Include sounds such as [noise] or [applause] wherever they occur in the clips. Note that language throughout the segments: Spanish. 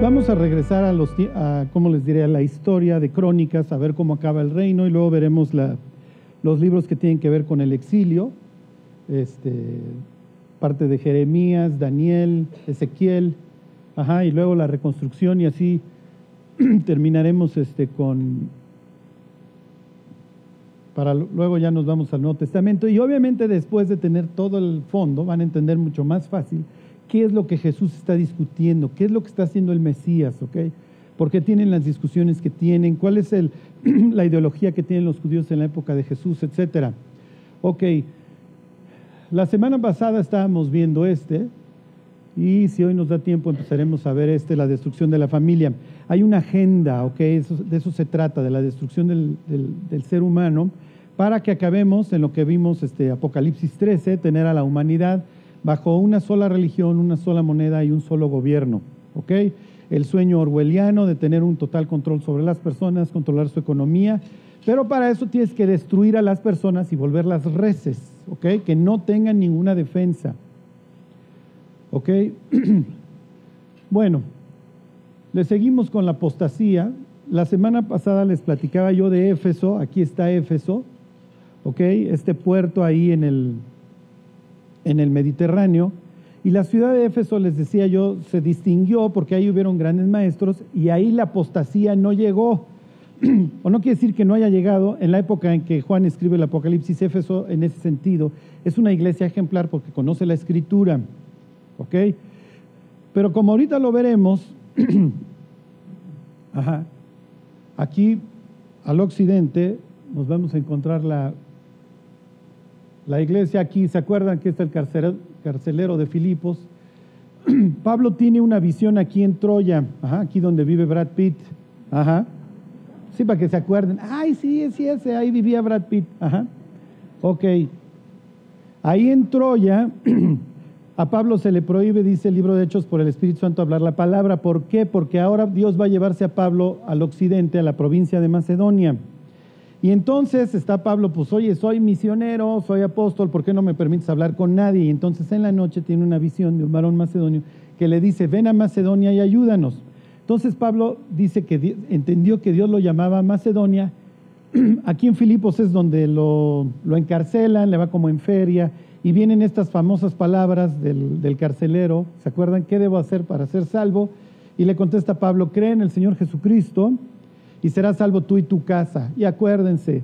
Vamos a regresar a los, a, ¿cómo les diré? A la historia de Crónicas, a ver cómo acaba el reino y luego veremos los libros que tienen que ver con el exilio, este, parte de Jeremías, Daniel, Ezequiel, y luego la reconstrucción y así [clears throat] terminaremos este, con, para luego ya nos vamos al Nuevo Testamento y obviamente después de tener todo el fondo van a entender mucho más fácil qué es lo que Jesús está discutiendo, qué es lo que está haciendo el Mesías, ¿ok? ¿Por qué tienen las discusiones que tienen? ¿Cuál es el, [clears throat] la ideología que tienen los judíos en la época de Jesús, etcétera? Ok, la semana pasada estábamos viendo este, y si hoy nos da tiempo empezaremos a ver este, la destrucción de la familia. Hay una agenda, ¿ok? de eso se trata, de la destrucción del, del, ser humano, para que acabemos en lo que vimos, este, Apocalipsis 13, tener a la humanidad bajo una sola religión, una sola moneda y un solo gobierno. ¿ok? El sueño orwelliano de tener un total control sobre las personas, controlar su economía, pero para eso tienes que destruir a las personas y volverlas reces, ¿ok? Que no tengan ninguna defensa. ¿Ok? [clears throat] bueno, le seguimos con la apostasía. La semana pasada les platicaba yo de Éfeso, aquí está Éfeso, ¿ok? Este puerto ahí en el en el Mediterráneo. Y la ciudad de Éfeso, les decía yo, se distinguió porque ahí hubieron grandes maestros y ahí la apostasía no llegó. [clears throat] o no quiere decir que no haya llegado en la época en que Juan escribe el Apocalipsis, Éfeso en ese sentido es una iglesia ejemplar porque conoce la escritura. ¿Ok? Pero como ahorita lo veremos, [clears throat] aquí al occidente nos vamos a encontrar la la iglesia aquí, ¿se acuerdan que está el carcelero de Filipos? [clears throat] Pablo tiene una visión aquí en Troya, aquí donde vive Brad Pitt. Ajá. Sí, para que se acuerden. Ay, sí, sí, ese, ahí vivía Brad Pitt. Ajá. Ok. Ahí en Troya, [clears throat] a Pablo se le prohíbe, dice el libro de Hechos, por el Espíritu Santo hablar la palabra. ¿Por qué? Porque ahora Dios va a llevarse a Pablo al occidente, a la provincia de Macedonia. Y entonces está Pablo, pues oye, soy misionero, soy apóstol, ¿por qué no me permites hablar con nadie? Y entonces en la noche tiene una visión de un varón macedonio que le dice, ven a Macedonia y ayúdanos. Entonces Pablo dice que entendió que Dios lo llamaba Macedonia. [clears throat] Aquí en Filipos es donde lo, encarcelan, le va como en feria, y vienen estas famosas palabras del, del carcelero, ¿se acuerdan? ¿Qué debo hacer para ser salvo? Y le contesta Pablo, cree en el Señor Jesucristo y serás salvo tú y tu casa. Y acuérdense,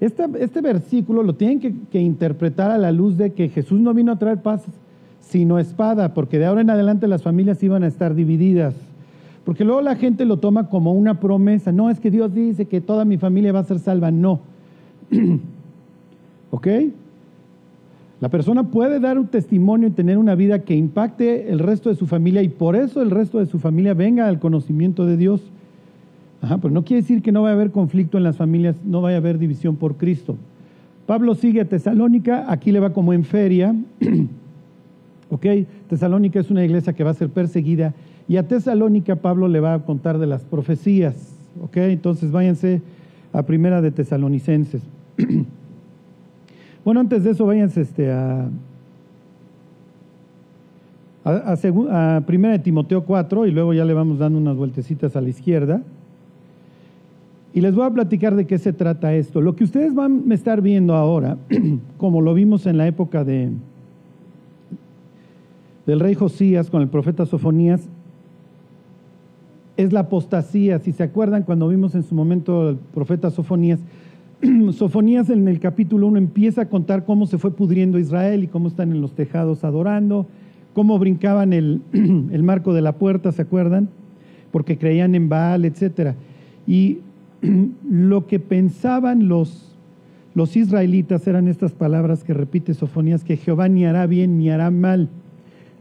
este, este versículo lo tienen que, interpretar a la luz de que Jesús no vino a traer paz, sino espada, porque de ahora en adelante las familias iban a estar divididas. Porque luego la gente lo toma como una promesa. No, es que Dios dice que toda mi familia va a ser salva. No. [clears throat] ¿Ok? La persona puede dar un testimonio y tener una vida que impacte el resto de su familia y por eso el resto de su familia venga al conocimiento de Dios. Ajá, pero no quiere decir que no vaya a haber conflicto en las familias, no vaya a haber división por Cristo. Pablo sigue a Tesalónica, aquí le va como en feria. [clears throat] ok, Tesalónica es una iglesia que va a ser perseguida y a Tesalónica Pablo le va a contar de las profecías. Ok, entonces váyanse a Primera de Tesalonicenses. [clears throat] bueno, antes de eso váyanse este, a, a, a Primera de Timoteo 4 y luego ya le vamos dando unas vueltecitas a la izquierda. Y les voy a platicar de qué se trata esto. Lo que ustedes van a estar viendo ahora, [clears throat] como lo vimos en la época de, del rey Josías con el profeta Sofonías, es la apostasía. Si se acuerdan, cuando vimos en su momento al profeta Sofonías, [clears throat] Sofonías en el capítulo 1 empieza a contar cómo se fue pudriendo Israel y cómo están en los tejados adorando, cómo brincaban el, [clears throat] el marco de la puerta, ¿se acuerdan? Porque creían en Baal, etc. Y [clears throat] lo que pensaban los, los israelitas eran estas palabras que repite Sofonías, que Jehová ni hará bien ni hará mal.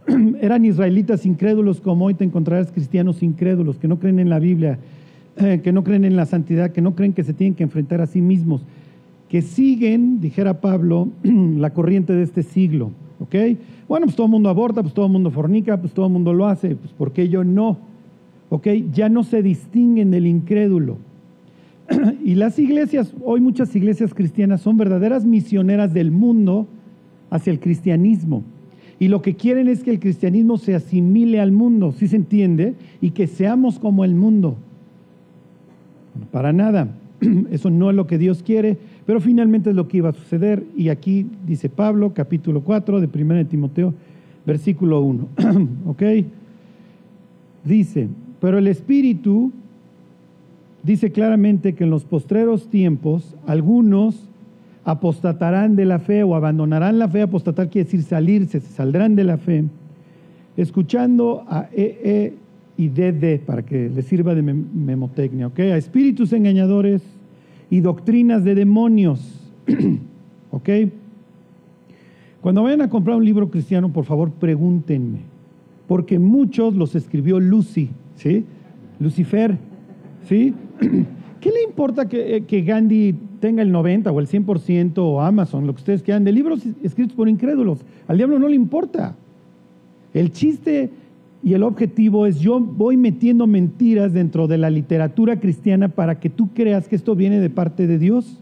[clears throat] eran israelitas incrédulos como hoy te encontrarás cristianos incrédulos, que no creen en la Biblia, [clears throat] que no creen en la santidad, que no creen que se tienen que enfrentar a sí mismos, que siguen, dijera Pablo, la corriente de este siglo. ¿Ok? Bueno, pues todo el mundo aborta, pues todo el mundo fornica, pues todo el mundo lo hace, pues ¿por qué yo no? ¿Ok? Ya no se distinguen del incrédulo. Y las iglesias, hoy muchas iglesias cristianas son verdaderas misioneras del mundo hacia el cristianismo. Y lo que quieren es que el cristianismo se asimile al mundo, si se entiende, y que seamos como el mundo. Para nada. [clears throat] Eso no es lo que Dios quiere, pero finalmente es lo que iba a suceder. Y aquí dice Pablo, capítulo 4 de 1 Timoteo, versículo 1. [clears throat] ¿Ok? Dice, pero el Espíritu dice claramente que en los postreros tiempos algunos apostatarán de la fe o abandonarán la fe. Apostatar quiere decir salirse, se saldrán de la fe, escuchando a EE y DD para que les sirva de memotecnia, ¿ok? A espíritus engañadores y doctrinas de demonios, [clears throat] ¿ok? Cuando vayan a comprar un libro cristiano, por favor, pregúntenme, porque muchos los escribió Lucy, ¿sí? Lucifer, ¿sí? [clears throat] ¿Qué le importa que, que Gandhi tenga el 90 o el 100% o Amazon, lo que ustedes quieran, de libros escritos por incrédulos? Al diablo no le importa. El chiste y el objetivo es yo voy metiendo mentiras dentro de la literatura cristiana para que tú creas que esto viene de parte de Dios.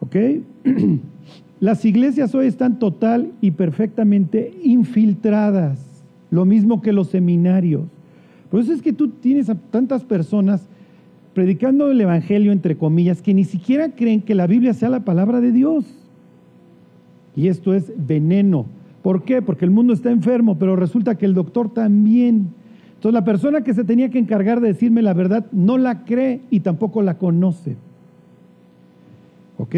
¿Ok? [clears throat] Las iglesias hoy están total y perfectamente infiltradas, lo mismo que los seminarios. Por eso es que tú tienes a tantas personas predicando el Evangelio, entre comillas, que ni siquiera creen que la Biblia sea la palabra de Dios. Y esto es veneno. ¿Por qué? Porque el mundo está enfermo, pero resulta que el doctor también. Entonces la persona que se tenía que encargar de decirme la verdad no la cree y tampoco la conoce. ¿Ok?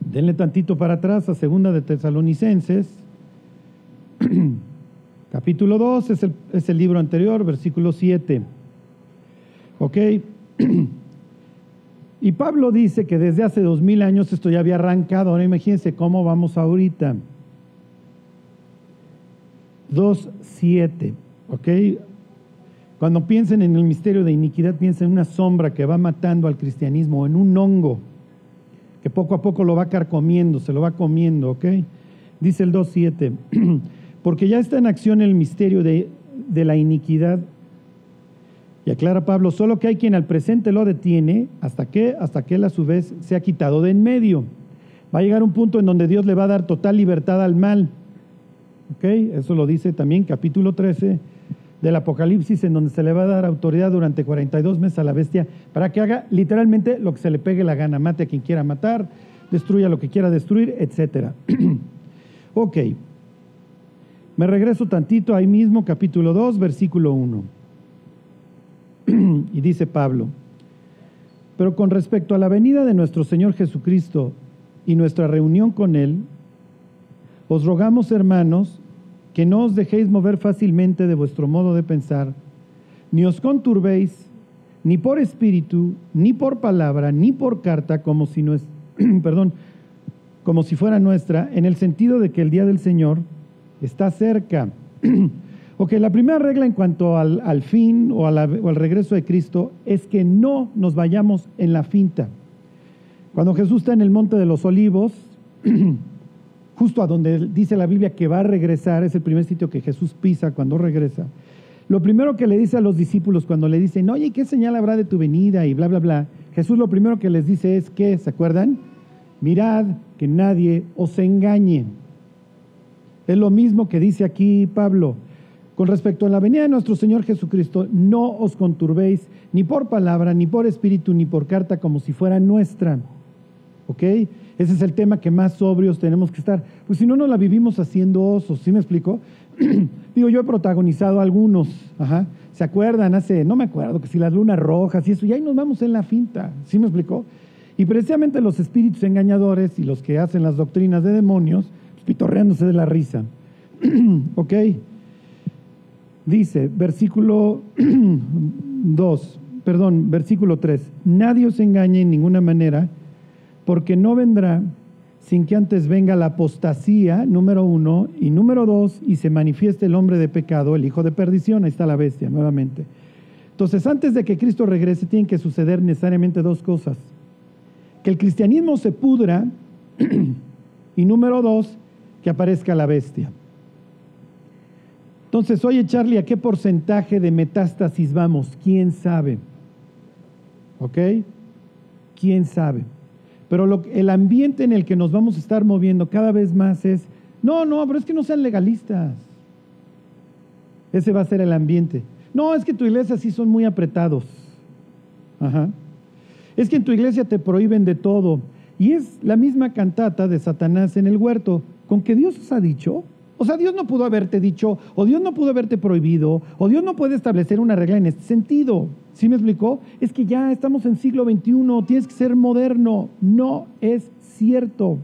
Denle tantito para atrás a segunda de Tesalonicenses, [clears throat] capítulo 2, es el, es el libro anterior, versículo 7. ¿Ok? [clears throat] y Pablo dice que desde hace dos mil años esto ya había arrancado. Ahora imagínense cómo vamos ahorita. 2.7, ¿ok? Cuando piensen en el misterio de iniquidad, piensen en una sombra que va matando al cristianismo, en un hongo que poco a poco lo va carcomiendo, se lo va comiendo, ¿ok? Dice el 2.7, [clears throat] porque ya está en acción el misterio de, de la iniquidad. Y aclara Pablo, solo que hay quien al presente lo detiene, hasta que, hasta que él a su vez se ha quitado de en medio. Va a llegar un punto en donde Dios le va a dar total libertad al mal. ¿Ok? Eso lo dice también capítulo 13 del Apocalipsis, en donde se le va a dar autoridad durante 42 meses a la bestia para que haga literalmente lo que se le pegue la gana, mate a quien quiera matar, destruya lo que quiera destruir, etc. [clears throat] ok, me regreso tantito ahí mismo, capítulo 2, versículo 1. [clears throat] y dice Pablo, pero con respecto a la venida de nuestro Señor Jesucristo y nuestra reunión con Él, os rogamos, hermanos, que no os dejéis mover fácilmente de vuestro modo de pensar, ni os conturbéis, ni por espíritu, ni por palabra, ni por carta, como si, no es, [clears throat] perdón, como si fuera nuestra, en el sentido de que el día del Señor está cerca. [clears throat] ok, la primera regla en cuanto al, fin o, o al regreso de Cristo es que no nos vayamos en la finta. Cuando Jesús está en el monte de los olivos, [clears throat] justo a donde dice la Biblia que va a regresar, es el primer sitio que Jesús pisa cuando regresa. Lo primero que le dice a los discípulos cuando le dicen, oye, ¿qué señal habrá de tu venida? Y bla, bla, bla. Jesús lo primero que les dice es que, ¿se acuerdan? Mirad que nadie os engañe. Es lo mismo que dice aquí Pablo. Con respecto a la venida de nuestro Señor Jesucristo, no os conturbéis ni por palabra, ni por espíritu, ni por carta, como si fuera nuestra. ¿Ok? Ese es el tema que más sobrios tenemos que estar. Pues si no, nos la vivimos haciendo osos, ¿sí me explico? [clears throat] Digo, yo he protagonizado algunos, ajá. ¿Se acuerdan? Hace, no me acuerdo, que si las lunas rojas y eso, y ahí nos vamos en la finta, ¿sí me explicó? Y precisamente los espíritus engañadores y los que hacen las doctrinas de demonios, pues, pitorreándose de la risa. [clears throat] ¿Ok? Dice, versículo [clears throat] 2, perdón, versículo 3, nadie os engañe en ninguna manera porque no vendrá sin que antes venga la apostasía, número uno, y número dos, y se manifieste el hombre de pecado, el hijo de perdición, ahí está la bestia nuevamente. Entonces, antes de que Cristo regrese, tienen que suceder necesariamente dos cosas. Que el cristianismo se pudra, [clears throat] y número dos, que aparezca la bestia. Entonces, oye Charlie, ¿a qué porcentaje de metástasis vamos? ¿Quién sabe? ¿Ok? ¿Quién sabe? Pero el ambiente en el que nos vamos a estar moviendo cada vez más es, no, no, pero es que no sean legalistas. Ese va a ser el ambiente. No, es que tu iglesia sí son muy apretados. Ajá. Es que en tu iglesia te prohíben de todo. Y es la misma cantata de Satanás en el huerto. ¿Con que Dios os ha dicho? O sea, Dios no pudo haberte dicho, o Dios no pudo haberte prohibido, o Dios no puede establecer una regla en este sentido. ¿Sí me explicó? Es que ya estamos en siglo XXI, tienes que ser moderno. No es cierto.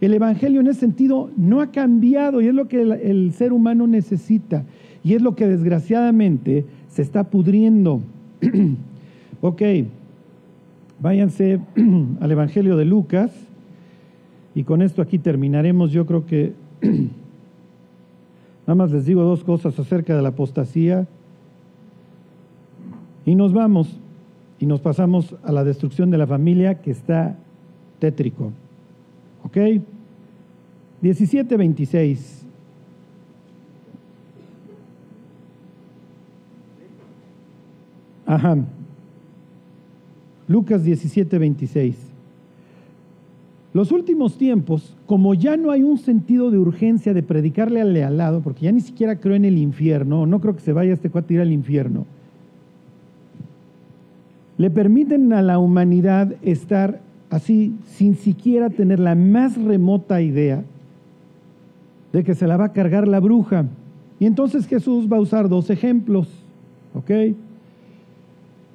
El Evangelio en ese sentido no ha cambiado y es lo que el, el ser humano necesita. Y es lo que desgraciadamente se está pudriendo. [clears throat] ok, váyanse [clears throat] al Evangelio de Lucas. Y con esto aquí terminaremos. Yo creo que [clears throat] Nada más les digo dos cosas acerca de la apostasía. Y nos vamos y nos pasamos a la destrucción de la familia que está tétrico. ¿Ok? 17.26. Ajá. Lucas 17.26. Los últimos tiempos, como ya no hay un sentido de urgencia de predicarle al al lado, porque ya ni siquiera creo en el infierno, no creo que se vaya este cuate ir al infierno, le permiten a la humanidad estar así sin siquiera tener la más remota idea de que se la va a cargar la bruja. Y entonces Jesús va a usar dos ejemplos, ¿ok?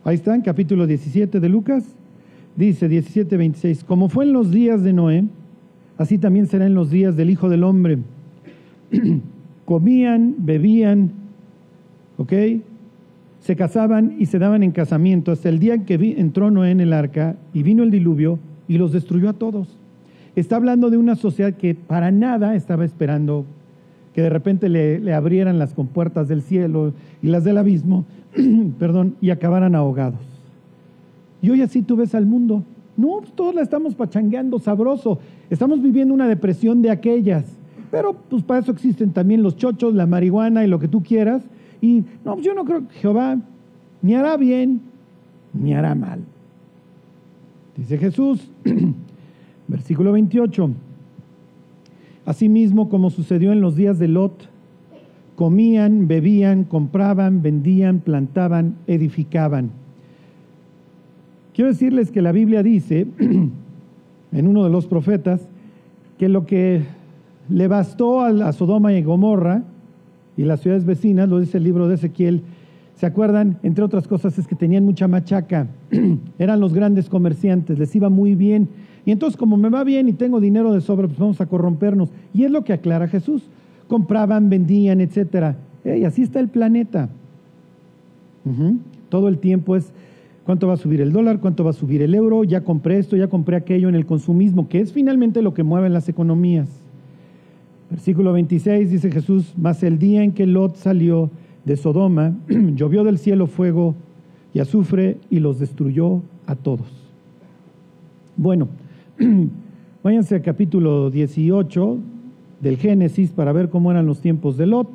Ahí están, capítulo 17 de Lucas. Dice 17:26, como fue en los días de Noé, así también será en los días del Hijo del Hombre. [clears throat] Comían, bebían, ¿ok? Se casaban y se daban en casamiento hasta el día en que entró Noé en el arca y vino el diluvio y los destruyó a todos. Está hablando de una sociedad que para nada estaba esperando que de repente le, le abrieran las compuertas del cielo y las del abismo, [clears throat] perdón, y acabaran ahogados. Y hoy así tú ves al mundo. No, pues, todos la estamos pachangueando sabroso. Estamos viviendo una depresión de aquellas. Pero pues para eso existen también los chochos, la marihuana y lo que tú quieras. Y no, pues, yo no creo que Jehová ni hará bien ni hará mal. Dice Jesús, [clears throat] versículo 28. Asimismo, como sucedió en los días de Lot, comían, bebían, compraban, vendían, plantaban, edificaban Quiero decirles que la Biblia dice, [clears throat] en uno de los profetas, que lo que le bastó a Sodoma y Gomorra y las ciudades vecinas, lo dice el libro de Ezequiel, ¿se acuerdan? Entre otras cosas es que tenían mucha machaca, [clears throat] eran los grandes comerciantes, les iba muy bien. Y entonces como me va bien y tengo dinero de sobra, pues vamos a corrompernos. Y es lo que aclara Jesús. Compraban, vendían, etc. Y así está el planeta. Todo el tiempo es cuánto va a subir el dólar, cuánto va a subir el euro, ya compré esto, ya compré aquello en el consumismo, que es finalmente lo que mueve las economías. Versículo 26 dice Jesús, mas el día en que Lot salió de Sodoma, [clears throat] llovió del cielo fuego y azufre y los destruyó a todos. Bueno, [clears throat] váyanse al capítulo 18 del Génesis para ver cómo eran los tiempos de Lot.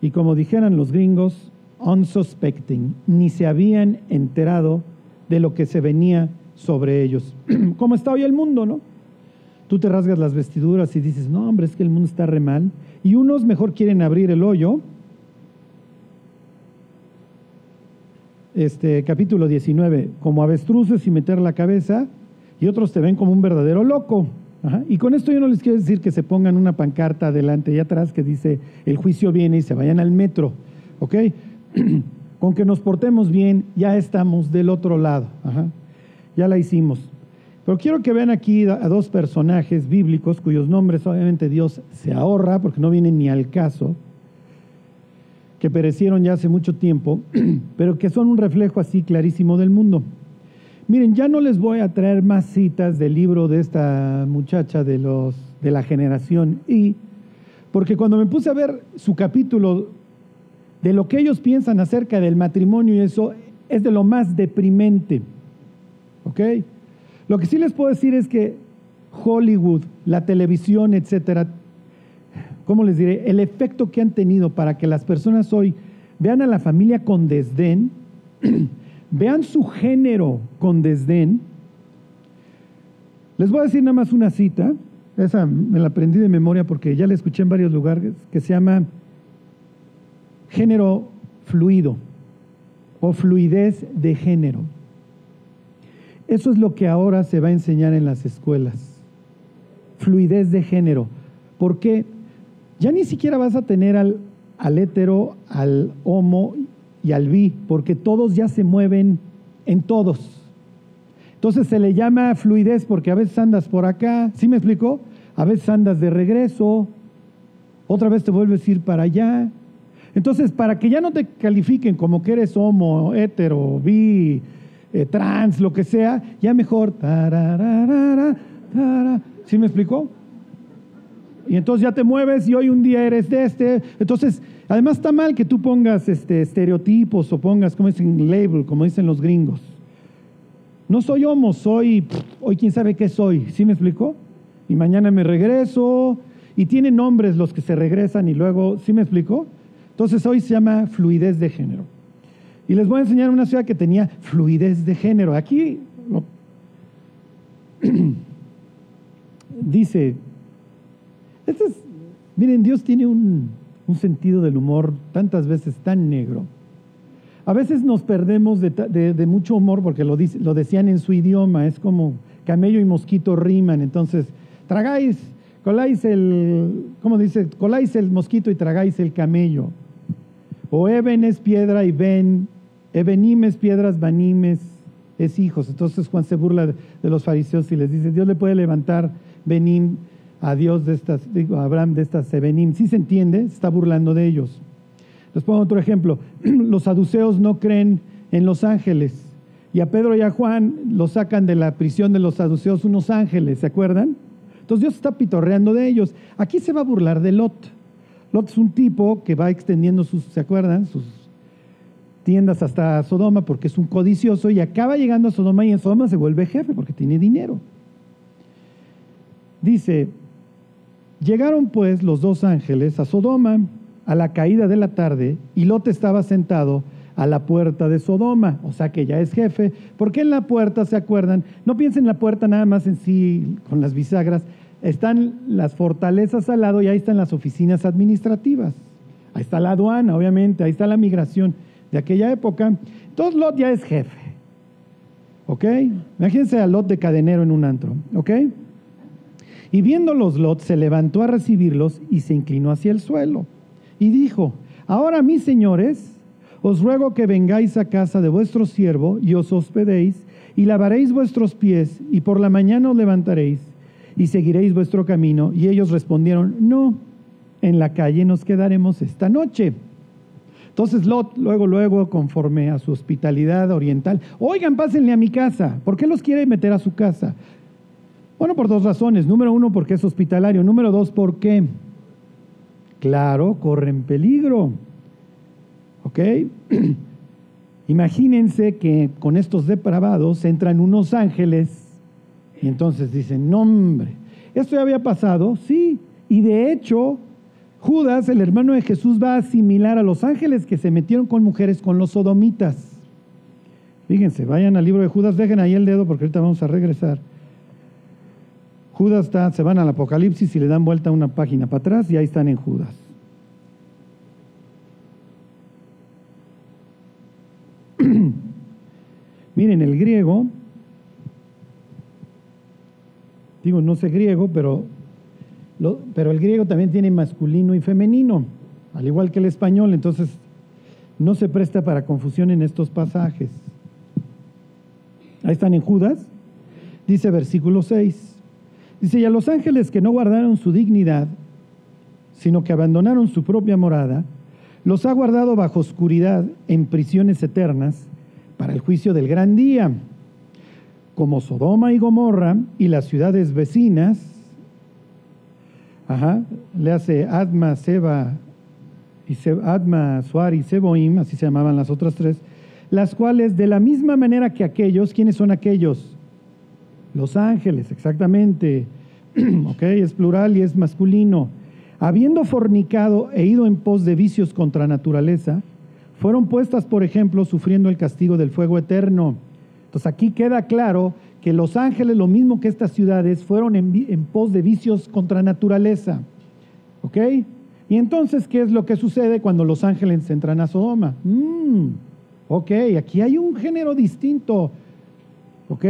Y como dijeran los gringos, unsuspecting, ni se habían enterado de lo que se venía sobre ellos. [clears throat] Como está hoy el mundo, ¿no? Tú te rasgas las vestiduras y dices, no, hombre, es que el mundo está re mal. Y unos mejor quieren abrir el hoyo. Este capítulo 19, como avestruces y meter la cabeza, y otros te ven como un verdadero loco. Y con esto yo no les quiero decir que se pongan una pancarta adelante y atrás que dice el juicio viene y se vayan al metro. ¿Ok? [clears throat] con que nos portemos bien, ya estamos del otro lado. Ya la hicimos. Pero quiero que vean aquí a dos personajes bíblicos cuyos nombres obviamente Dios se ahorra porque no vienen ni al caso, que perecieron ya hace mucho tiempo, [clears throat] pero que son un reflejo así clarísimo del mundo. Miren, ya no les voy a traer más citas del libro de esta muchacha de, los, de la generación Y, porque cuando me puse a ver su capítulo de lo que ellos piensan acerca del matrimonio y eso es de lo más deprimente. ¿Ok? Lo que sí les puedo decir es que Hollywood, la televisión, etcétera, ¿cómo les diré? El efecto que han tenido para que las personas hoy vean a la familia con desdén, [clears throat] vean su género con desdén, Les voy a decir nada más una cita, esa me la aprendí de memoria porque ya la escuché en varios lugares, que se llama género fluido o fluidez de género. Eso es lo que ahora se va a enseñar en las escuelas. Fluidez de género. Porque ya ni siquiera vas a tener al, al hetero, al homo y al bi, porque todos ya se mueven en todos. Entonces se le llama fluidez porque a veces andas por acá, ¿sí me explicó? A veces andas de regreso, otra vez te vuelves a ir para allá. Entonces, para que ya no te califiquen como que eres homo, hetero, bi, eh, trans, lo que sea, ya mejor. ¿Sí me explicó? Y entonces ya te mueves y hoy un día eres de este. Entonces, además está mal que tú pongas este, estereotipos o pongas, como dicen, label, como dicen los gringos. No soy homo, soy, hoy quién sabe qué soy. ¿Sí me explicó? Y mañana me regreso. Y tienen nombres los que se regresan y luego, ¿sí me explicó? Entonces hoy se llama fluidez de género. Y les voy a enseñar una ciudad que tenía fluidez de género. Aquí [clears throat] dice, este miren, Dios tiene un, sentido del humor tantas veces tan negro. A veces nos perdemos de, mucho humor porque lo, lo, decían en su idioma, es como camello y mosquito riman, entonces tragáis, coláis el, ¿cómo dice? Coláis el mosquito y tragáis el camello. O Eben es piedra y Ben Ebenimes, piedras, Banimes, es hijos. Entonces Juan se burla de, los fariseos y les dice, Dios le puede levantar Benim a Dios de estas, a Abraham de estas Ebenim. ¿Sí se entiende? Se está burlando de ellos. Les pongo otro ejemplo. [clears throat] Los saduceos no creen en los ángeles. Y a Pedro y a Juan los sacan de la prisión de los saduceos unos ángeles, ¿se acuerdan? Entonces Dios está pitorreando de ellos. Aquí se va a burlar de Lot. Lot es un tipo que va extendiendo sus, ¿se acuerdan? Sus tiendas hasta Sodoma porque es un codicioso y acaba llegando a Sodoma y en Sodoma se vuelve jefe porque tiene dinero. Dice, llegaron pues los dos ángeles a Sodoma a la caída de la tarde y Lot estaba sentado a la puerta de Sodoma, o sea que ya es jefe, porque en la puerta, ¿se acuerdan? No piensen en la puerta nada más en sí con las bisagras, están las fortalezas al lado y ahí están las oficinas administrativas. Ahí está la aduana, obviamente, ahí está la migración de aquella época. Entonces Lot ya es jefe. ¿Ok? Imagínense a Lot de cadenero en un antro. ¿Ok? Y viéndolos Lot se levantó a recibirlos y se inclinó hacia el suelo. Y dijo, ahora mis señores, os ruego que vengáis a casa de vuestro siervo y os hospedéis y lavaréis vuestros pies y por la mañana os levantaréis y seguiréis vuestro camino. Y ellos respondieron, no, en la calle nos quedaremos esta noche. Entonces Lot, luego, luego, conforme a su hospitalidad oriental, oigan, pásenle a mi casa. ¿Por qué los quiere meter a su casa? Bueno, por dos razones. Número uno, porque es hospitalario. Número dos, porque, claro, corren peligro. ¿Ok? [clears throat] Imagínense que con estos depravados entran unos ángeles y entonces dicen, no hombre, esto ya había pasado, sí, y de hecho Judas, el hermano de Jesús, va a asimilar a los ángeles que se metieron con mujeres con los sodomitas. Fíjense, vayan al libro de Judas, dejen ahí el dedo porque ahorita vamos a regresar. Judas está, se van al Apocalipsis y le dan vuelta una página para atrás y ahí están en Judas. [clears throat] Miren, el griego, digo, no sé griego, pero pero el griego también tiene masculino y femenino, al igual que el español, entonces no se presta para confusión en estos pasajes. Ahí están en Judas, dice versículo 6. Dice, y a los ángeles que no guardaron su dignidad, sino que abandonaron su propia morada, los ha guardado bajo oscuridad en prisiones eternas para el juicio del gran día, como Sodoma y Gomorra y las ciudades vecinas, Ajá, le hace Adma, Seba, y Adma, Suar y Seboim, así se llamaban las otras tres, las cuales de la misma manera que aquellos, ¿quiénes son aquellos? Los ángeles, exactamente. [clears throat] ok, es plural y es masculino. Habiendo fornicado e ido en pos de vicios contra naturaleza, fueron puestas, por ejemplo, sufriendo el castigo del fuego eterno. Entonces aquí queda claro que los ángeles, lo mismo que estas ciudades, fueron en, pos de vicios contra naturaleza. ¿Ok? Y entonces, ¿qué es lo que sucede cuando los ángeles entran a Sodoma? Mm, ok, aquí hay un género distinto. ¿Ok?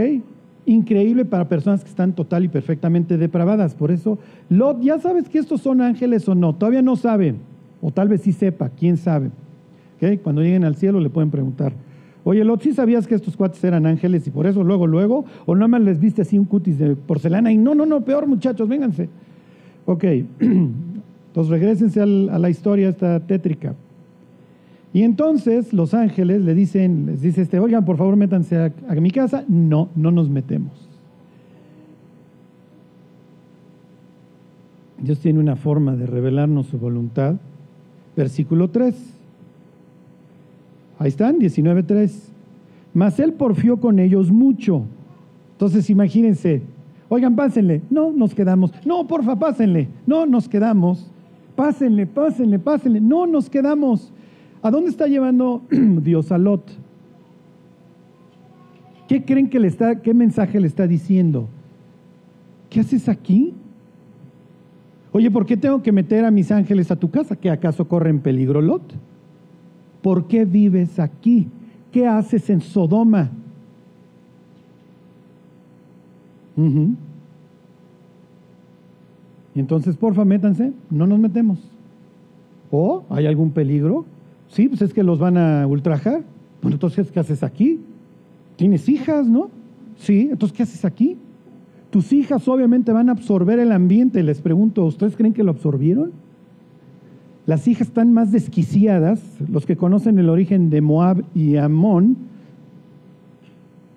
Increíble para personas que están total y perfectamente depravadas. Por eso, Lot, ya sabes que estos son ángeles o no. Todavía no saben. O tal vez sí sepa, quién sabe. ¿Ok? Cuando lleguen al cielo le pueden preguntar. Oye, Lot, ¿sí sabías que estos cuates eran ángeles y por eso luego, luego? ¿O nada más les viste así un cutis de porcelana? Y no, no, no, peor muchachos, vénganse. Ok, [clears throat] entonces regresense a la historia esta tétrica. Y entonces los ángeles le dicen, les dice este, oigan, por favor métanse a, a mi casa. No, no nos metemos. Dios tiene una forma de revelarnos su voluntad. Versículo 3. Ahí están, 19.3. Mas él porfió con ellos mucho. Entonces imagínense, oigan, pásenle. No, nos quedamos. No, porfa, pásenle. No, nos quedamos. Pásenle, pásenle, pásenle. No, nos quedamos. ¿A dónde está llevando [clears throat] Dios a Lot? ¿Qué creen que le está, qué mensaje le está diciendo? ¿Qué haces aquí? Oye, ¿por qué tengo que meter a mis ángeles a tu casa? ¿Que acaso corren peligro Lot? ¿Por qué vives aquí? ¿Qué haces en Sodoma? Y entonces, porfa, métanse, no nos metemos. ¿O hay algún peligro? Sí, pues es que los van a ultrajar. Bueno, entonces, ¿qué haces aquí? Tienes hijas, ¿no? Sí, entonces, ¿qué haces aquí? Tus hijas obviamente van a absorber el ambiente. Les pregunto, ¿ustedes creen que lo absorbieron? Las hijas están más desquiciadas, los que conocen el origen de Moab y Amón.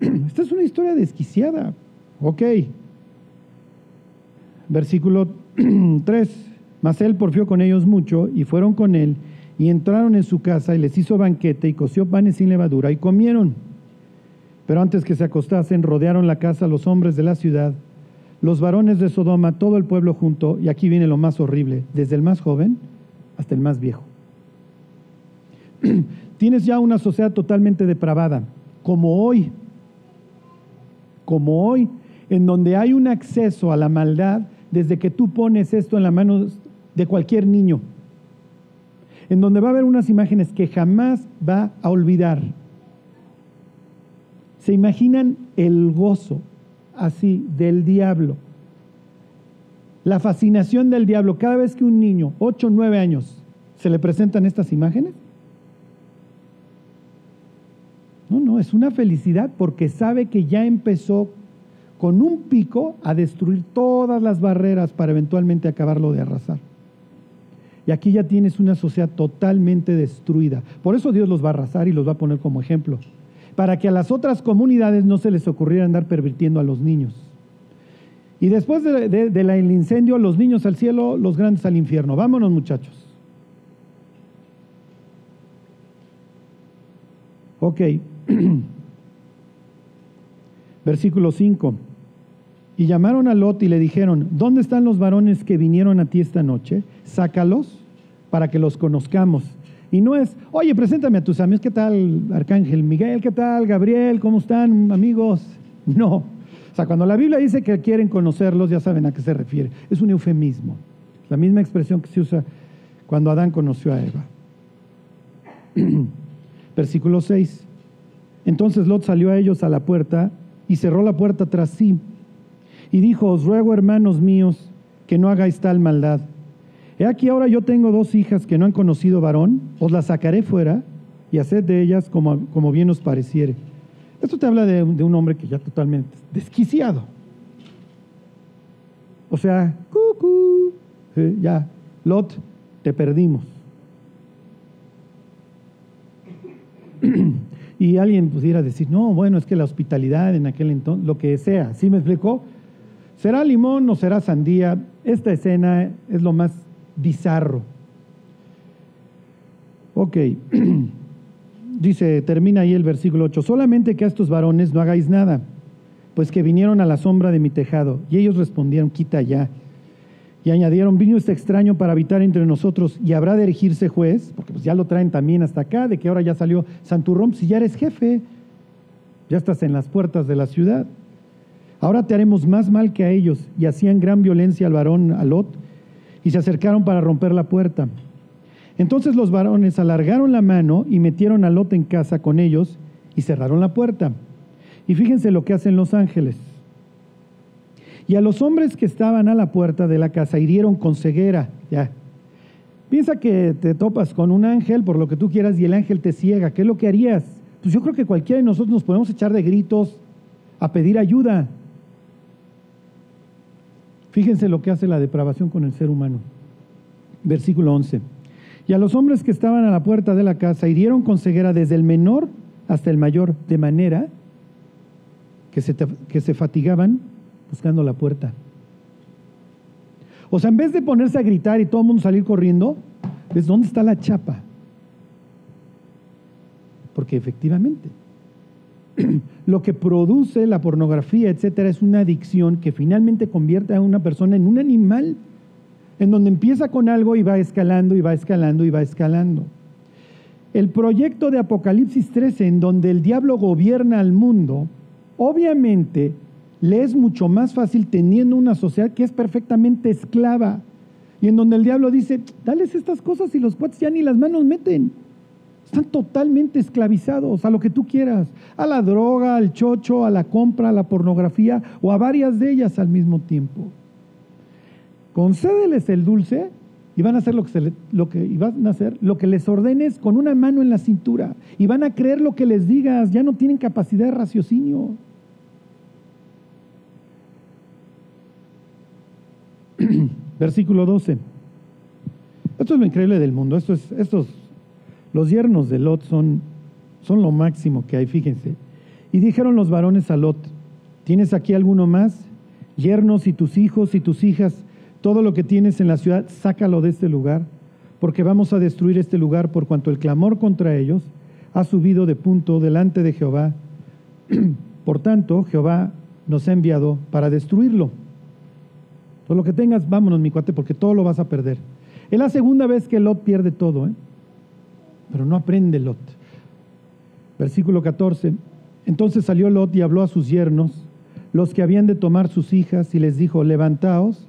[clears throat] Esta es una historia desquiciada. Ok. Versículo [clears throat] 3. Mas él porfió con ellos mucho y fueron con él y entraron en su casa y les hizo banquete y coció panes sin levadura y comieron. Pero antes que se acostasen, rodearon la casa los hombres de la ciudad, los varones de Sodoma, todo el pueblo junto, y aquí viene lo más horrible, desde el más joven hasta el más viejo. [clears throat] Tienes ya una sociedad totalmente depravada, como hoy, como hoy, en donde hay un acceso a la maldad desde que tú pones esto en la mano de cualquier niño, en donde va a haber unas imágenes que jamás va a olvidar. ¿Se imaginan el gozo así del diablo? La fascinación del diablo cada vez que un niño, 8 o 9 años, se le presentan estas imágenes? No, no, es una felicidad porque sabe que ya empezó con un pico a destruir todas las barreras para eventualmente acabarlo de arrasar. Y aquí ya tienes una sociedad totalmente destruida. Por eso Dios los va a arrasar y los va a poner como ejemplo. Para que a las otras comunidades no se les ocurriera andar pervirtiendo a los niños. Y después del incendio, los niños al cielo, los grandes al infierno. Vámonos muchachos. Ok. [clears throat] Versículo 5. Y llamaron a Lot y le dijeron, ¿dónde están los varones que vinieron a ti esta noche? Sácalos para que los conozcamos. Y no es, oye, preséntame a tus amigos, ¿qué tal Arcángel Miguel? ¿Qué tal Gabriel? ¿Cómo están amigos? No, o sea, cuando la Biblia dice que quieren conocerlos, ya saben a qué se refiere. Es un eufemismo. La misma expresión que se usa cuando Adán conoció a Eva. [clears throat] Versículo 6. Entonces Lot salió a ellos a la puerta y cerró la puerta tras sí. Y dijo, os ruego, hermanos míos, que no hagáis tal maldad. He aquí ahora yo tengo dos hijas que no han conocido varón, os las sacaré fuera y haced de ellas como, como bien os pareciere. Esto te habla de, un hombre que ya totalmente desquiciado. O sea, cucú, ya, Lot, te perdimos. [clears throat] y alguien pudiera decir, no, bueno, es que la hospitalidad en aquel entonces, lo que sea, ¿sí me explicó? ¿Será limón o será sandía? Esta escena es lo más bizarro. Ok. [clears throat] dice, termina ahí el versículo 8, solamente que a estos varones no hagáis nada, pues que vinieron a la sombra de mi tejado. Y ellos respondieron, quita ya. Y añadieron, vino este extraño para habitar entre nosotros y habrá de erigirse juez, porque pues ya lo traen también hasta acá, de que ahora ya salió Santurrón, si ya eres jefe, ya estás en las puertas de la ciudad. Ahora te haremos más mal que a ellos. Y hacían gran violencia al varón, a Lot, y se acercaron para romper la puerta. Entonces los varones alargaron la mano y metieron a Lot en casa con ellos y cerraron la puerta. Y fíjense lo que hacen los ángeles. Y a los hombres que estaban a la puerta de la casa hirieron con ceguera. Ya. Piensa que te topas con un ángel por lo que tú quieras y el ángel te ciega. ¿Qué es lo que harías? Pues yo creo que cualquiera de nosotros nos podemos echar de gritos a pedir ayuda. Fíjense lo que hace la depravación con el ser humano. Versículo 11. Y a los hombres que estaban a la puerta de la casa hirieron con ceguera desde el menor hasta el mayor, de manera que se, que se fatigaban buscando la puerta. O sea, en vez de ponerse a gritar y todo el mundo salir corriendo, ¿ves dónde está la chapa? Porque efectivamente, [clears throat] lo que produce la pornografía, etcétera, es una adicción que finalmente convierte a una persona en un animal, en donde empieza con algo y va escalando y va escalando y va escalando. El proyecto de Apocalipsis 13, en donde el diablo gobierna al mundo, obviamente le es mucho más fácil teniendo una sociedad que es perfectamente esclava y en donde el diablo dice, dales estas cosas y los cuates ya ni las manos meten. Están totalmente esclavizados a lo que tú quieras, a la droga, al chocho, a la compra, a la pornografía o a varias de ellas al mismo tiempo. Concédeles el dulce y van a hacer lo que, lo que, van a hacer lo que les ordenes con una mano en la cintura y van a creer lo que les digas, ya no tienen capacidad de raciocinio. [clears throat] Versículo 12. Esto es lo increíble del mundo. Esto es, estos, los yernos de Lot son, son lo máximo que hay, fíjense. Y dijeron los varones a Lot, ¿tienes aquí alguno más? Yernos y tus hijos y tus hijas todo lo que tienes en la ciudad, sácalo de este lugar, porque vamos a destruir este lugar por cuanto el clamor contra ellos ha subido de punto delante de Jehová. [clears throat] por tanto, Jehová nos ha enviado para destruirlo. Todo lo que tengas, vámonos, mi cuate, porque todo lo vas a perder. Es la segunda vez que Lot pierde todo, ¿eh? pero no aprende Lot. Versículo 14. Entonces salió Lot y habló a sus yernos, los que habían de tomar sus hijas, y les dijo, levantaos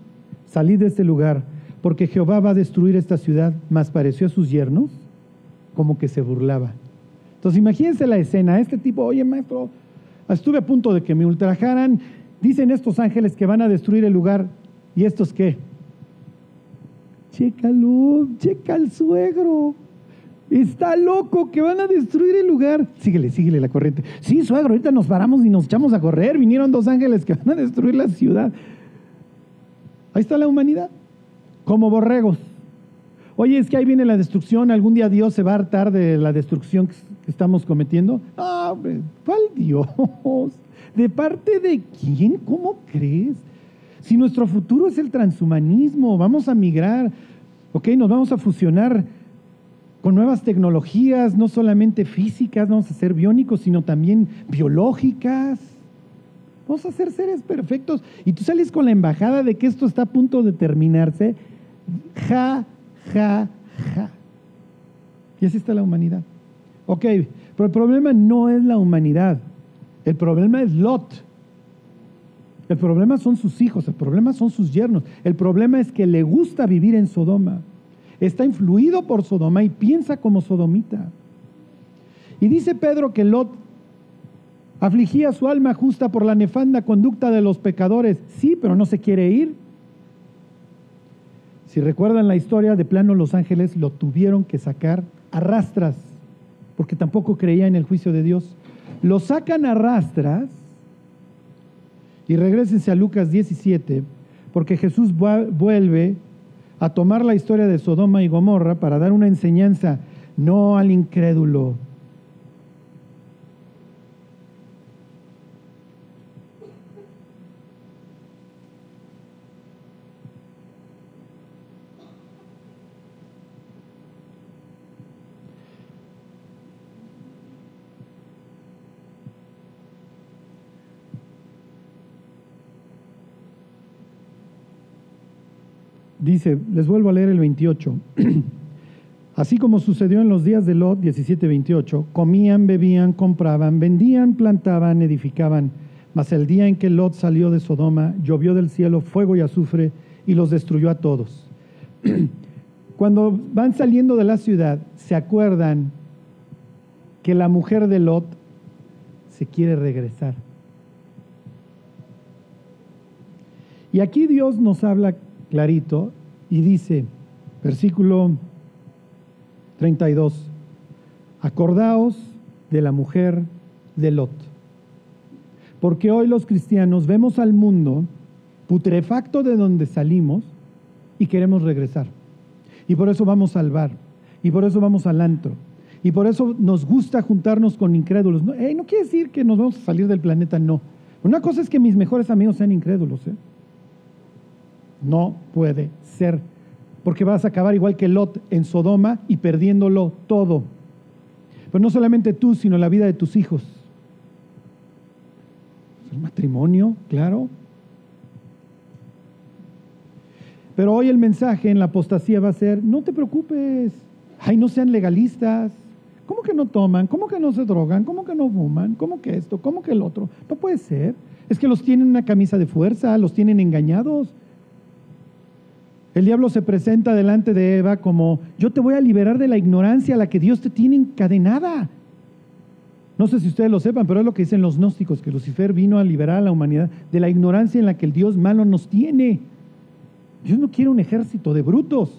salid de este lugar, porque Jehová va a destruir esta ciudad, mas pareció a sus yernos como que se burlaba. Entonces imagínense la escena, este tipo, oye maestro, estuve a punto de que me ultrajaran, dicen estos ángeles que van a destruir el lugar, ¿y estos qué? Chécalo, checa al suegro. Está loco que van a destruir el lugar. Síguele, síguele la corriente. Sí, suegro, ahorita nos paramos y nos echamos a correr. Vinieron dos ángeles que van a destruir la ciudad. Ahí está la humanidad, como borregos. Oye, es que ahí viene la destrucción, algún día Dios se va a hartar de la destrucción que estamos cometiendo. Ah, ¿cuál Dios? ¿De parte de quién? ¿Cómo crees? Si nuestro futuro es el transhumanismo, vamos a migrar, ok, nos vamos a fusionar con nuevas tecnologías, no solamente físicas, vamos a ser biónicos, sino también biológicas. Vamos a ser seres perfectos. Y tú sales con la embajada de que esto está a punto de terminarse. Ja, ja, ja. Y así está la humanidad. Ok, pero el problema no es la humanidad. El problema es Lot. El problema son sus hijos, el problema son sus yernos. El problema es que le gusta vivir en Sodoma. Está influido por Sodoma y piensa como sodomita. Y dice Pedro que Lot Afligía su alma justa por la nefanda conducta de los pecadores. Sí, pero no se quiere ir. Si recuerdan la historia, de plano los ángeles lo tuvieron que sacar a rastras, porque tampoco creía en el juicio de Dios. Lo sacan a rastras y regresense a Lucas 17, porque Jesús vuelve a tomar la historia de Sodoma y Gomorra para dar una enseñanza no al incrédulo, Dice, les vuelvo a leer el 28. [clears throat] Así como sucedió en los días de Lot 17-28, comían, bebían, compraban, vendían, plantaban, edificaban, Mas el día en que Lot salió de Sodoma, llovió del cielo fuego y azufre y los destruyó a todos. [clears throat] Cuando van saliendo de la ciudad, se acuerdan que la mujer de Lot se quiere regresar. Y aquí Dios nos habla clarito y dice, versículo 32, acordaos de la mujer de Lot. Porque hoy los cristianos vemos al mundo putrefacto de donde salimos y queremos regresar. Y por eso vamos al bar. Y por eso vamos al antro. Y por eso nos gusta juntarnos con incrédulos. No, no quiere decir que nos vamos a salir del planeta, no. Una cosa es que mis mejores amigos sean incrédulos. ¿eh? No puede ser. Porque vas a acabar igual que Lot en Sodoma y perdiéndolo todo. Pero no solamente tú, sino la vida de tus hijos. El matrimonio, claro. Pero hoy el mensaje en la apostasía va a ser, no te preocupes, ay, no sean legalistas. ¿Cómo que no toman? ¿Cómo que no se drogan? ¿Cómo que no fuman? ¿Cómo que esto? ¿Cómo que el otro? No puede ser. Es que los tienen una camisa de fuerza, los tienen engañados. El diablo se presenta delante de Eva como, yo te voy a liberar de la ignorancia a la que Dios te tiene encadenada. No sé si ustedes lo sepan, pero es lo que dicen los gnósticos, que Lucifer vino a liberar a la humanidad de la ignorancia en la que el Dios malo nos tiene. Dios no quiere un ejército de brutos,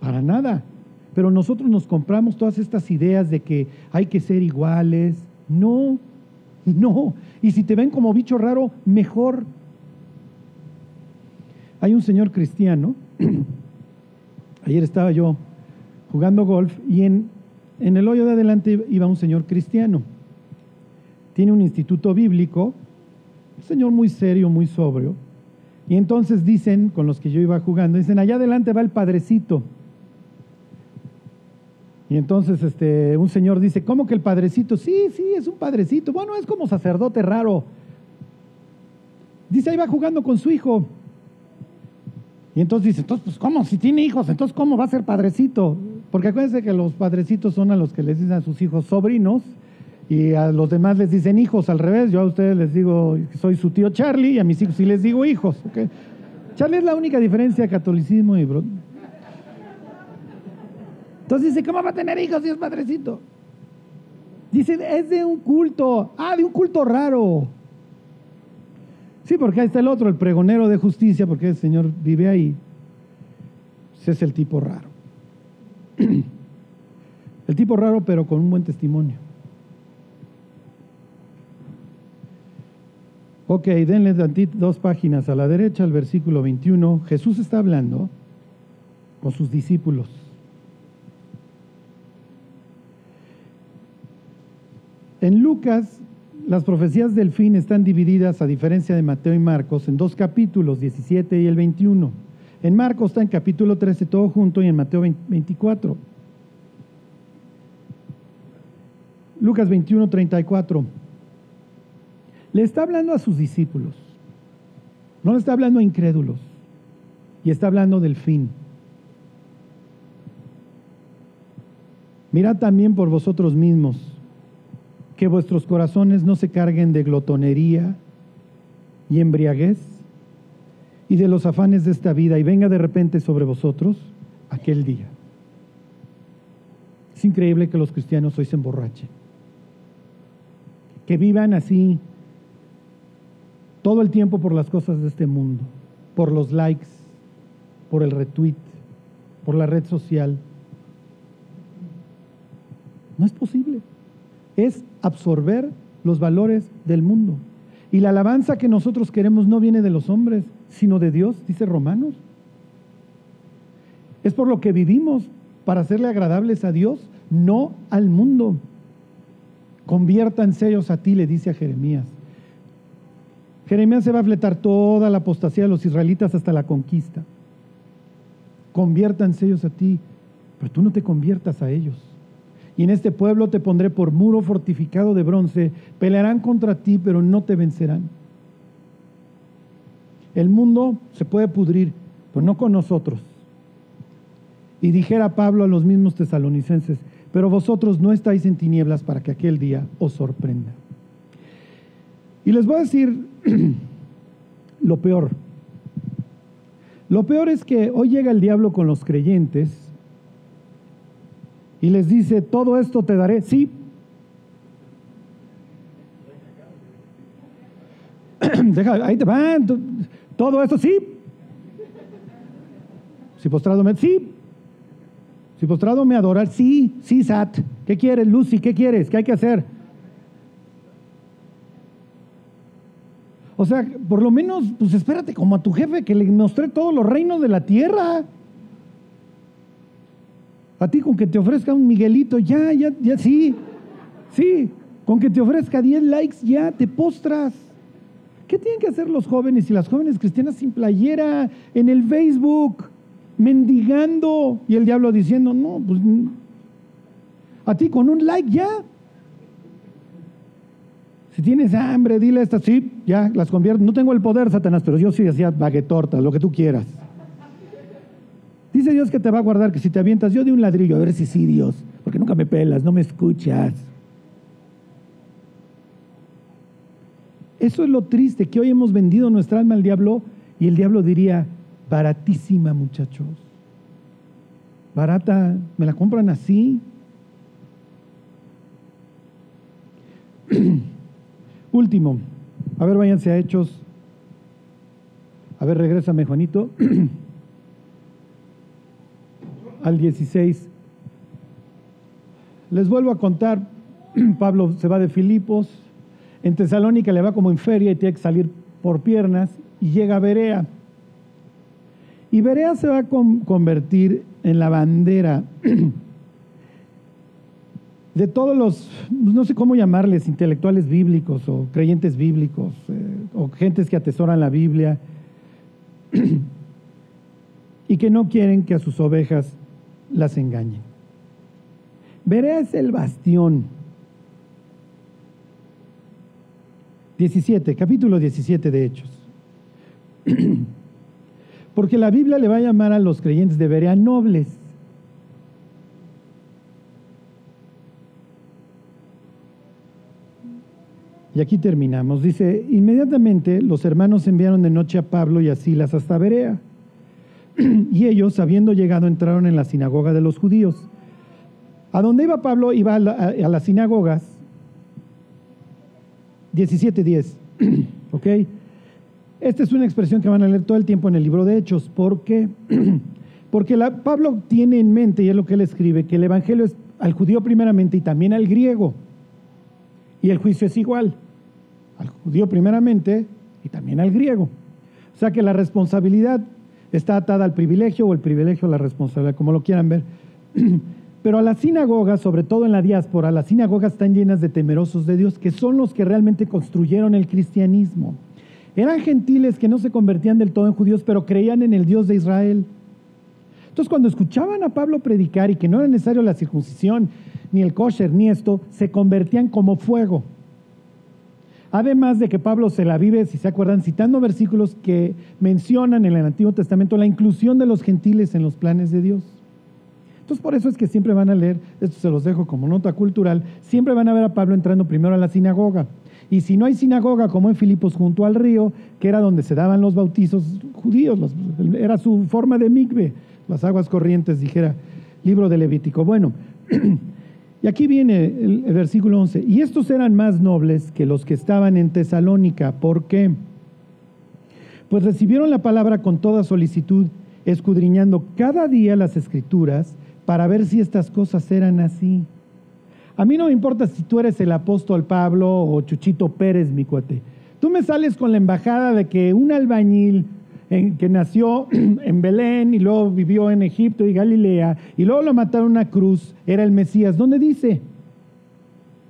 para nada. Pero nosotros nos compramos todas estas ideas de que hay que ser iguales. No, no. Y si te ven como bicho raro, mejor. Hay un señor cristiano, [clears throat] ayer estaba yo jugando golf y en, en el hoyo de adelante iba un señor cristiano. Tiene un instituto bíblico, un señor muy serio, muy sobrio y entonces dicen, con los que yo iba jugando, dicen, allá adelante va el padrecito. Y entonces este, un señor dice, ¿cómo que el padrecito? Sí, sí, es un padrecito. Bueno, es como sacerdote raro. Dice, ahí va jugando con su hijo. Y entonces dice, entonces, pues, ¿cómo? Si tiene hijos, entonces, ¿cómo va a ser padrecito? Porque acuérdense que los padrecitos son a los que les dicen a sus hijos sobrinos y a los demás les dicen hijos al revés. Yo a ustedes les digo, soy su tío Charlie y a mis hijos sí les digo hijos. Charlie es la única diferencia de catolicismo y... Bro. Entonces dice, ¿cómo va a tener hijos si es padrecito? Dice, es de un culto. Ah, de un culto raro. Sí, porque ahí está el otro, el pregonero de justicia, porque el Señor vive ahí. Ese es el tipo raro. [clears throat] El tipo raro, pero con un buen testimonio. Ok, denle dos páginas a la derecha, al versículo 21. Jesús está hablando con sus discípulos. En Lucas, las profecías del fin están divididas, a diferencia de Mateo y Marcos, en dos capítulos, 17 y el 21. En Marcos está en capítulo 13 todo junto y en Mateo 24. Lucas 21, 34. Le está hablando a sus discípulos, no le está hablando a incrédulos, y está hablando del fin. Mirad también por vosotros mismos, que vuestros corazones no se carguen de glotonería y embriaguez y de los afanes de esta vida, y venga de repente sobre vosotros aquel día. Es increíble que los cristianos hoy se emborrachen, que vivan así todo el tiempo por las cosas de este mundo, por los likes, por el retweet, por la red social. No es posible. Es absorber los valores del mundo. Y la alabanza que nosotros queremos no viene de los hombres, sino de Dios, dice Romanos. Es por lo que vivimos, para hacerle agradables a Dios, no al mundo. Conviértanse ellos a ti, le dice a Jeremías. Jeremías se va a fletar toda la apostasía de los israelitas hasta la conquista. Conviértanse ellos a ti, pero tú no te conviertas a ellos. Y en este pueblo te pondré por muro fortificado de bronce. Pelearán contra ti, pero no te vencerán. El mundo se puede pudrir, pero no con nosotros. Y dijera Pablo a los mismos tesalonicenses, pero vosotros no estáis en tinieblas para que aquel día os sorprenda. Y les voy a decir [clears throat] lo peor. Lo peor es que hoy llega el diablo con los creyentes y les dice, todo esto te daré, sí. [clears throat] Deja, ahí te van, todo esto, sí. Si postrado me, sí. Si postrado me adorar, sí, sí, Sat. ¿Qué quieres, Lucy? ¿Qué quieres? ¿Qué hay que hacer? O sea, por lo menos, pues espérate como a tu jefe que le mostré todos los reinos de la tierra. A ti con que te ofrezca un Miguelito, ya, ya, ya, sí, sí, con que te ofrezca 10 likes, ya te postras. ¿Qué tienen que hacer los jóvenes y las jóvenes cristianas sin playera en el Facebook, mendigando y el diablo diciendo, no, pues a ti con un like ya, si tienes hambre, dile a estas, sí, ya las convierto. No tengo el poder, Satanás, pero yo sí decía baguetortas, lo que tú quieras. Dios que te va a guardar, que si te avientas yo de un ladrillo, a ver si sí, Dios, porque nunca me pelas, no me escuchas. Eso es lo triste, que hoy hemos vendido nuestra alma al diablo y el diablo diría, baratísima muchachos, barata, me la compran así. [clears throat] Último, a ver, váyanse a Hechos. A ver, regrésame, Juanito. [clears throat] Al 16. Les vuelvo a contar, [clears throat] Pablo se va de Filipos, en Tesalónica le va como en feria y tiene que salir por piernas y llega a Berea. Y Berea se va a convertir en la bandera [clears throat] de todos los, no sé cómo llamarles, intelectuales bíblicos o creyentes bíblicos eh, o gentes que atesoran la Biblia [clears throat] y que no quieren que a sus ovejas las engañen. Berea es el bastión. 17, capítulo 17 de Hechos. [clears throat] Porque la Biblia le va a llamar a los creyentes de Berea nobles. Y aquí terminamos. Dice, inmediatamente los hermanos enviaron de noche a Pablo y a Silas hasta Berea. [clears throat] y ellos, habiendo llegado, entraron en la sinagoga de los judíos. A donde iba Pablo, iba a, las sinagogas. 17.10. [clears throat] ¿Ok? Esta es una expresión que van a leer todo el tiempo en el libro de Hechos. ¿Por qué? [clears throat] Porque Pablo tiene en mente, y es lo que él escribe, que el Evangelio es al judío primeramente y también al griego. Y el juicio es igual, al judío primeramente y también al griego. O sea que la responsabilidad está atada al privilegio o el privilegio a la responsabilidad, como lo quieran ver. [clears throat] Pero a las sinagogas, sobre todo en la diáspora, las sinagogas están llenas de temerosos de Dios, que son los que realmente construyeron el cristianismo. Eran gentiles que no se convertían del todo en judíos, pero creían en el Dios de Israel. Entonces, cuando escuchaban a Pablo predicar y que no era necesario la circuncisión, ni el kosher, ni esto, se convertían como fuego. Además de que Pablo se la vive, si se acuerdan, citando versículos que mencionan en el Antiguo Testamento la inclusión de los gentiles en los planes de Dios. Entonces por eso es que siempre van a leer, esto se los dejo como nota cultural, siempre van a ver a Pablo entrando primero a la sinagoga. Y si no hay sinagoga como en Filipos junto al río, que era donde se daban los bautizos judíos, era su forma de migbe, las aguas corrientes, dijera libro de Levítico. Bueno, [clears throat] Y aquí viene el, versículo 11. Y estos eran más nobles que los que estaban en Tesalónica. ¿Por qué? Pues recibieron la palabra con toda solicitud, escudriñando cada día las escrituras para ver si estas cosas eran así. A mí no me importa si tú eres el apóstol Pablo o Chuchito Pérez, mi cuate. Tú me sales con la embajada de que un albañil que nació [clears throat] en Belén y luego vivió en Egipto y Galilea y luego lo mataron a cruz, era el Mesías. ¿Dónde dice?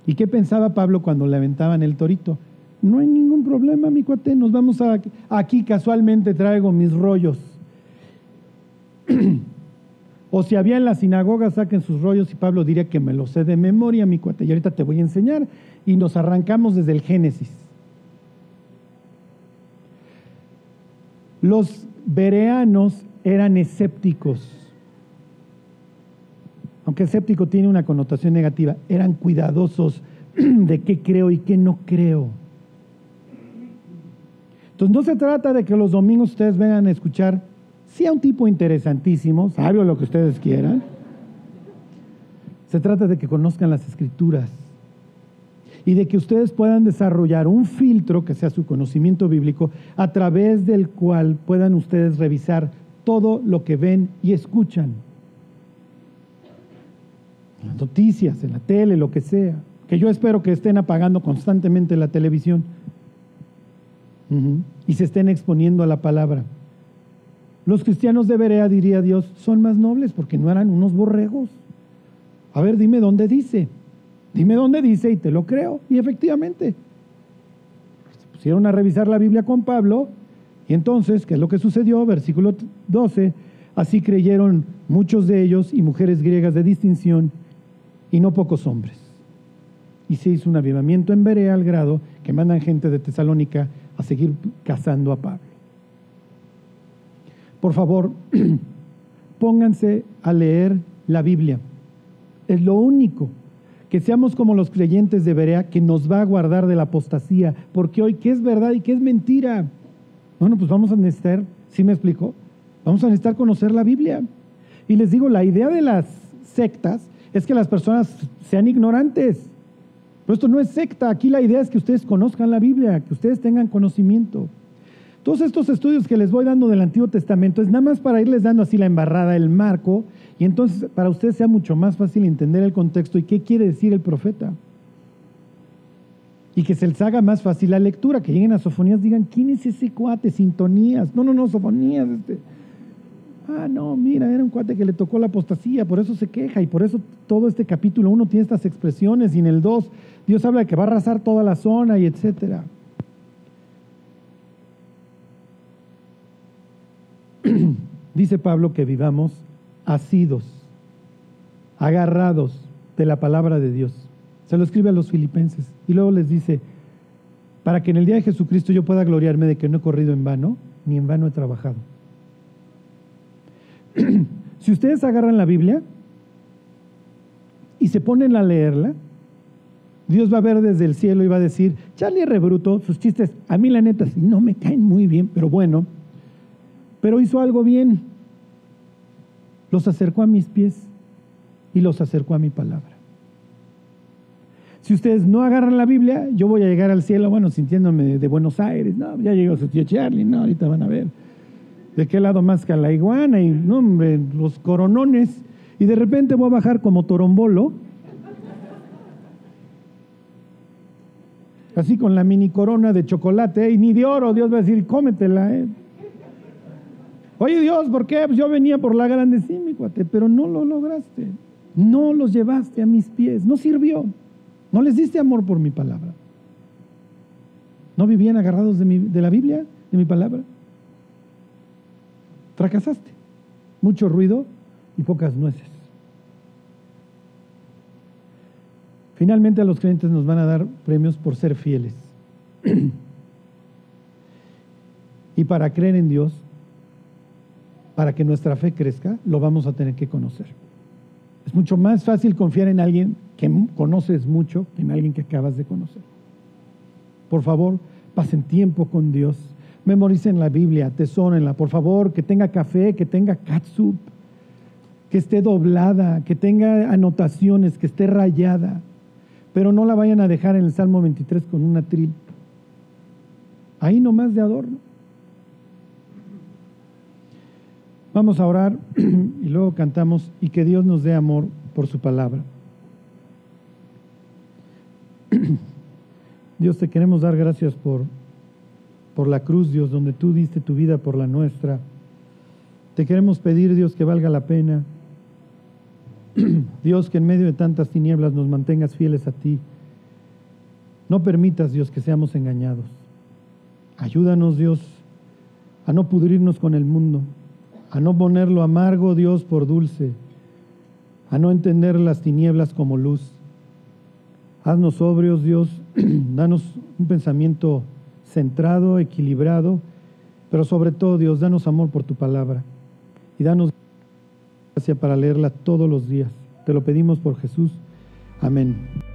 ¿Y qué pensaba Pablo cuando le aventaban el torito? No hay ningún problema, mi cuate, nos vamos a, aquí casualmente traigo mis rollos. [clears throat] o si había en la sinagoga, saquen sus rollos y Pablo diría que me lo sé de memoria, mi cuate, y ahorita te voy a enseñar. Y nos arrancamos desde el Génesis. Los bereanos eran escépticos. Aunque escéptico tiene una connotación negativa, eran cuidadosos [clears throat] de qué creo y qué no creo. Entonces no se trata de que los domingos ustedes vengan a escuchar, sí a un tipo interesantísimo, sabio lo que ustedes quieran. Se trata de que conozcan las escrituras y de que ustedes puedan desarrollar un filtro que sea su conocimiento bíblico a través del cual puedan ustedes revisar todo lo que ven y escuchan. Las noticias, en la tele, lo que sea. Que yo espero que estén apagando constantemente la televisión y se estén exponiendo a la palabra. Los cristianos de Berea, diría Dios, son más nobles porque no eran unos borregos. A ver, dime dónde dice. Dime dónde dice y te lo creo. Y efectivamente, se pusieron a revisar la Biblia con Pablo y entonces, ¿qué es lo que sucedió? Versículo 12, así creyeron muchos de ellos y mujeres griegas de distinción y no pocos hombres. Y se hizo un avivamiento en Berea al grado que mandan gente de Tesalónica a seguir cazando a Pablo. Por favor, [clears throat] pónganse a leer la Biblia. Es lo único que seamos como los creyentes de Berea que nos va a guardar de la apostasía, porque hoy qué es verdad y qué es mentira. Bueno, pues vamos a necesitar, ¿sí me explico? Vamos a necesitar conocer la Biblia. Y les digo, la idea de las sectas es que las personas sean ignorantes. Pero esto no es secta, aquí la idea es que ustedes conozcan la Biblia, que ustedes tengan conocimiento. Todos estos estudios que les voy dando del Antiguo Testamento es nada más para irles dando así la embarrada, el marco, y entonces para ustedes sea mucho más fácil entender el contexto y qué quiere decir el profeta. Y que se les haga más fácil la lectura, que lleguen a Sofonías, digan, ¿quién es ese cuate? Sintonías. No, no, no, Sofonías. Este. Ah, no, mira, era un cuate que le tocó la apostasía, por eso se queja y por eso todo este capítulo 1 tiene estas expresiones y en el 2 Dios habla de que va a arrasar toda la zona y etcétera. [clears throat] Dice Pablo que vivamos asidos, agarrados de la palabra de Dios. Se lo escribe a los filipenses y luego les dice, para que en el día de Jesucristo yo pueda gloriarme de que no he corrido en vano, ni en vano he trabajado. [clears throat] si ustedes agarran la Biblia y se ponen a leerla, Dios va a ver desde el cielo y va a decir, Charlie Rebruto, sus chistes, a mí la neta, no me caen muy bien, pero bueno, pero hizo algo bien. Los acercó a mis pies y los acercó a mi palabra. Si ustedes no agarran la Biblia, yo voy a llegar al cielo, bueno, sintiéndome de Buenos Aires, no, ya llegó su tío Charlie, no, ahorita van a ver. ¿De qué lado más que la iguana? Y, no, hombre, los coronones. Y de repente voy a bajar como torombolo así con la mini corona de chocolate, y ni de oro, Dios va a decir, cómetela. Eh. Oye Dios, ¿por qué? Pues yo venía por la grande, sí, mi cuate, pero no lo lograste. No los llevaste a mis pies, no sirvió. No les diste amor por mi palabra. ¿No vivían agarrados de, de la Biblia, de mi palabra? Fracasaste. Mucho ruido y pocas nueces. Finalmente a los creyentes nos van a dar premios por ser fieles. [clears throat] y para creer en Dios, para que nuestra fe crezca, lo vamos a tener que conocer. Es mucho más fácil confiar en alguien que conoces mucho que en alguien que acabas de conocer. Por favor, pasen tiempo con Dios. Memoricen la Biblia, tesórenla. Por favor, que tenga café, que tenga catsup, que esté doblada, que tenga anotaciones, que esté rayada pero no la vayan a dejar en el Salmo 23 con una tril. Ahí nomás de adorno. Vamos a orar [clears throat] y luego cantamos y que Dios nos dé amor por su palabra. [clears throat] Dios, te queremos dar gracias por, por la cruz, Dios, donde tú diste tu vida por la nuestra. Te queremos pedir, Dios, que valga la pena [clears throat] Dios, que en medio de tantas tinieblas nos mantengas fieles a ti. No permitas, Dios, que seamos engañados. Ayúdanos, Dios, a no pudrirnos con el mundo, a no ponerlo amargo, Dios, por dulce, a no entender las tinieblas como luz. Haznos sobrios, Dios, [clears throat] danos un pensamiento centrado, equilibrado, pero sobre todo, Dios, danos amor por tu palabra y danos gracia para leerla todos los días. Te lo pedimos por Jesús. Amén.